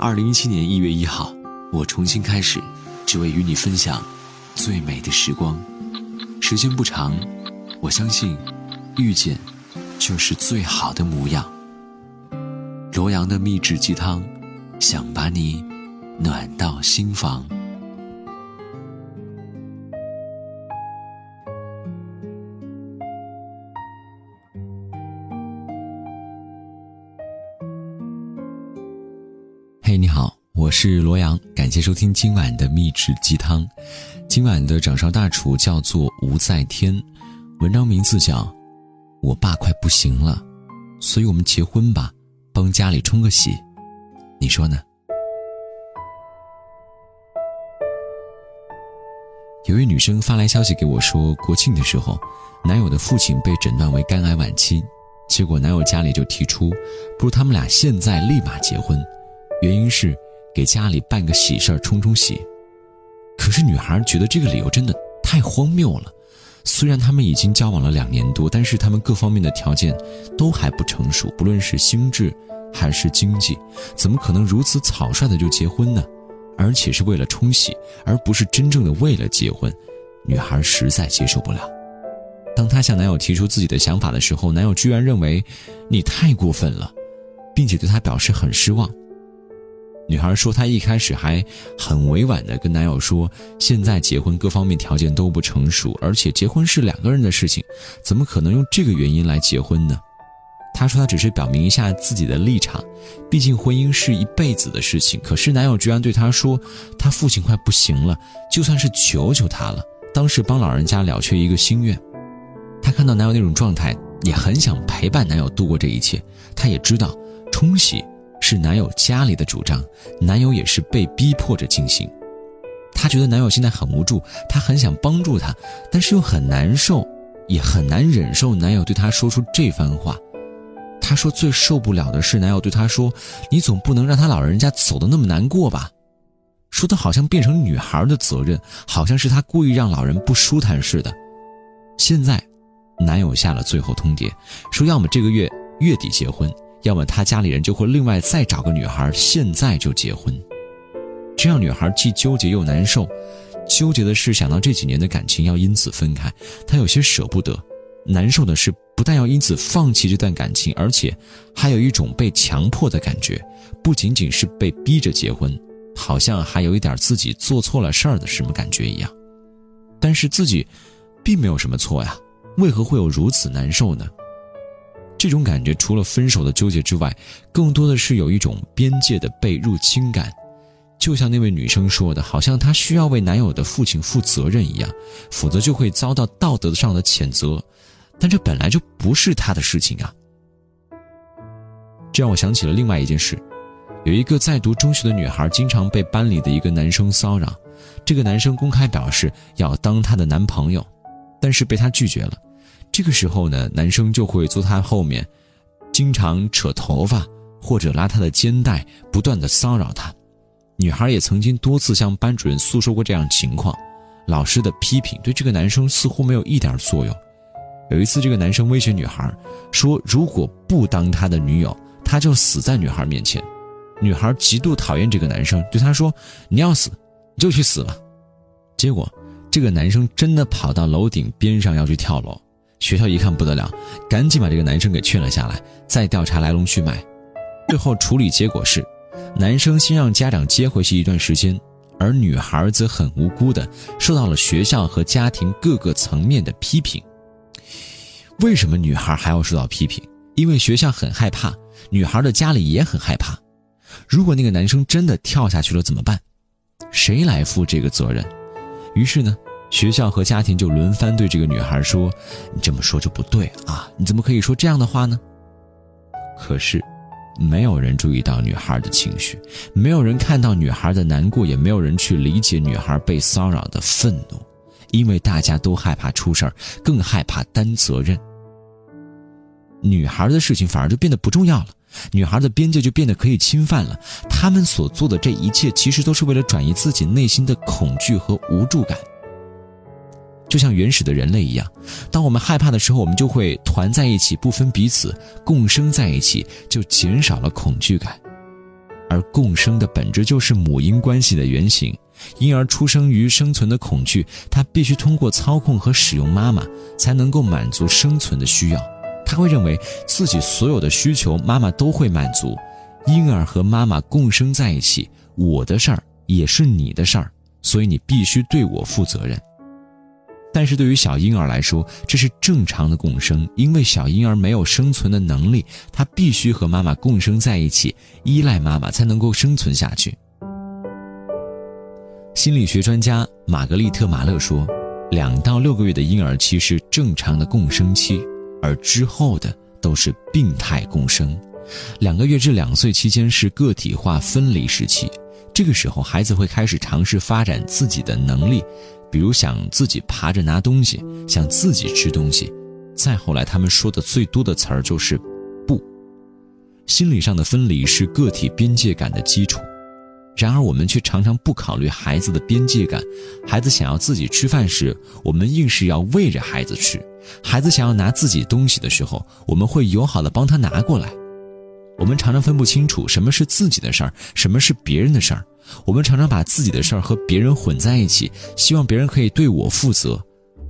二零一七年一月一号，我重新开始，只为与你分享最美的时光。时间不长，我相信遇见就是最好的模样。罗阳的秘制鸡汤，想把你暖到心房。嘿，你好，我是罗阳，感谢收听今晚的秘制鸡汤。今晚的掌勺大厨叫做吴在天，文章名字叫《我爸快不行了》，所以我们结婚吧，帮家里冲个喜，你说呢？有位女生发来消息给我说，国庆的时候，男友的父亲被诊断为肝癌晚期，结果男友家里就提出，不如他们俩现在立马结婚。原因是给家里办个喜事儿冲冲喜，可是女孩觉得这个理由真的太荒谬了。虽然他们已经交往了两年多，但是他们各方面的条件都还不成熟，不论是心智还是经济，怎么可能如此草率的就结婚呢？而且是为了冲喜，而不是真正的为了结婚。女孩实在接受不了。当她向男友提出自己的想法的时候，男友居然认为你太过分了，并且对她表示很失望。女孩说，她一开始还很委婉地跟男友说，现在结婚各方面条件都不成熟，而且结婚是两个人的事情，怎么可能用这个原因来结婚呢？她说，她只是表明一下自己的立场，毕竟婚姻是一辈子的事情。可是男友居然对她说，他父亲快不行了，就算是求求他了，当时帮老人家了却一个心愿。她看到男友那种状态，也很想陪伴男友度过这一切。她也知道冲喜。是男友家里的主张，男友也是被逼迫着进行。她觉得男友现在很无助，她很想帮助他，但是又很难受，也很难忍受男友对她说出这番话。她说最受不了的是男友对她说：“你总不能让他老人家走的那么难过吧？”说的好像变成女孩的责任，好像是她故意让老人不舒坦似的。现在，男友下了最后通牒，说要么这个月月底结婚。要么他家里人就会另外再找个女孩，现在就结婚，这样女孩既纠结又难受。纠结的是想到这几年的感情要因此分开，她有些舍不得；难受的是不但要因此放弃这段感情，而且还有一种被强迫的感觉，不仅仅是被逼着结婚，好像还有一点自己做错了事儿的什么感觉一样。但是自己并没有什么错呀，为何会有如此难受呢？这种感觉除了分手的纠结之外，更多的是有一种边界的被入侵感，就像那位女生说的，好像她需要为男友的父亲负责任一样，否则就会遭到道德上的谴责。但这本来就不是她的事情啊！这让我想起了另外一件事：有一个在读中学的女孩，经常被班里的一个男生骚扰，这个男生公开表示要当她的男朋友，但是被她拒绝了。这个时候呢，男生就会坐他后面，经常扯头发或者拉他的肩带，不断的骚扰他。女孩也曾经多次向班主任诉说过这样情况，老师的批评对这个男生似乎没有一点作用。有一次，这个男生威胁女孩说：“如果不当他的女友，他就死在女孩面前。”女孩极度讨厌这个男生，对他说：“你要死，你就去死吧。”结果，这个男生真的跑到楼顶边上要去跳楼。学校一看不得了，赶紧把这个男生给劝了下来，再调查来龙去脉。最后处理结果是，男生先让家长接回去一段时间，而女孩则很无辜的受到了学校和家庭各个层面的批评。为什么女孩还要受到批评？因为学校很害怕，女孩的家里也很害怕。如果那个男生真的跳下去了怎么办？谁来负这个责任？于是呢？学校和家庭就轮番对这个女孩说：“你这么说就不对啊！你怎么可以说这样的话呢？”可是，没有人注意到女孩的情绪，没有人看到女孩的难过，也没有人去理解女孩被骚扰的愤怒，因为大家都害怕出事儿，更害怕担责任。女孩的事情反而就变得不重要了，女孩的边界就变得可以侵犯了。他们所做的这一切，其实都是为了转移自己内心的恐惧和无助感。就像原始的人类一样，当我们害怕的时候，我们就会团在一起，不分彼此，共生在一起，就减少了恐惧感。而共生的本质就是母婴关系的原型。婴儿出生于生存的恐惧，他必须通过操控和使用妈妈，才能够满足生存的需要。他会认为自己所有的需求妈妈都会满足。婴儿和妈妈共生在一起，我的事儿也是你的事儿，所以你必须对我负责任。但是对于小婴儿来说，这是正常的共生，因为小婴儿没有生存的能力，他必须和妈妈共生在一起，依赖妈妈才能够生存下去。心理学专家玛格丽特·马勒说，两到六个月的婴儿期是正常的共生期，而之后的都是病态共生。两个月至两岁期间是个体化分离时期，这个时候孩子会开始尝试发展自己的能力。比如想自己爬着拿东西，想自己吃东西，再后来他们说的最多的词儿就是“不”。心理上的分离是个体边界感的基础，然而我们却常常不考虑孩子的边界感。孩子想要自己吃饭时，我们硬是要喂着孩子吃；孩子想要拿自己东西的时候，我们会友好的帮他拿过来。我们常常分不清楚什么是自己的事儿，什么是别人的事儿。我们常常把自己的事儿和别人混在一起，希望别人可以对我负责，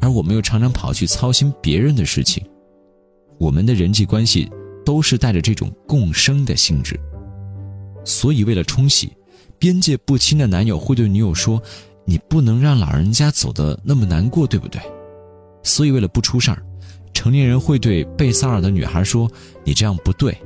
而我们又常常跑去操心别人的事情。我们的人际关系都是带着这种共生的性质，所以为了冲洗，边界不清的男友会对女友说：“你不能让老人家走得那么难过，对不对？”所以为了不出事儿，成年人会对被骚扰的女孩说：“你这样不对。”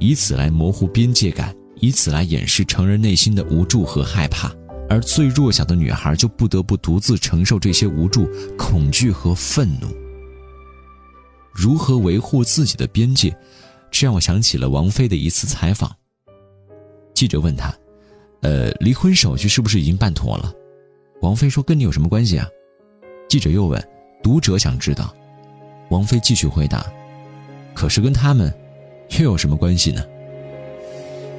以此来模糊边界感，以此来掩饰成人内心的无助和害怕，而最弱小的女孩就不得不独自承受这些无助、恐惧和愤怒。如何维护自己的边界？这让我想起了王菲的一次采访。记者问她：“呃，离婚手续是不是已经办妥了？”王菲说：“跟你有什么关系啊？”记者又问：“读者想知道。”王菲继续回答：“可是跟他们。”又有什么关系呢？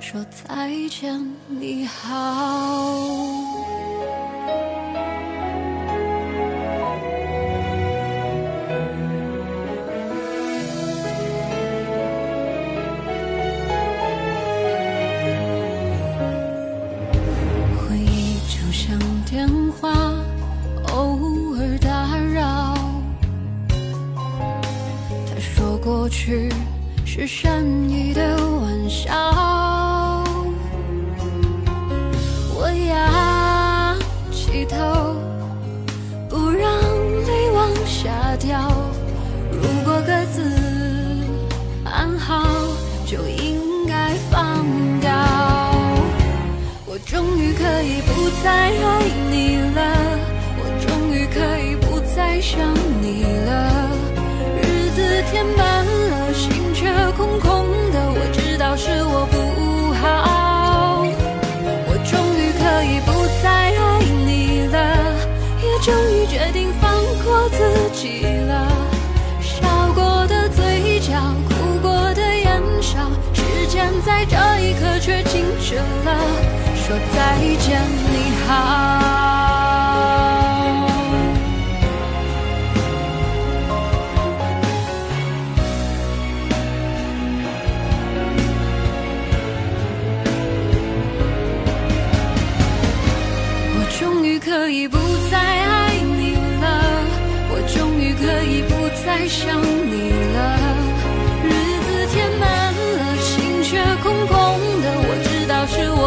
说再见你好。回忆就像电话偶尔打扰。他说过去是善意的玩笑。下掉。如果各自安好，就应该放掉。我终于。可以不再爱你了，我终于可以不再想你了。日子填满了，心却空空在这一刻却静止了。说再见你好。我终于可以不再爱你了，我终于可以不再想你了。我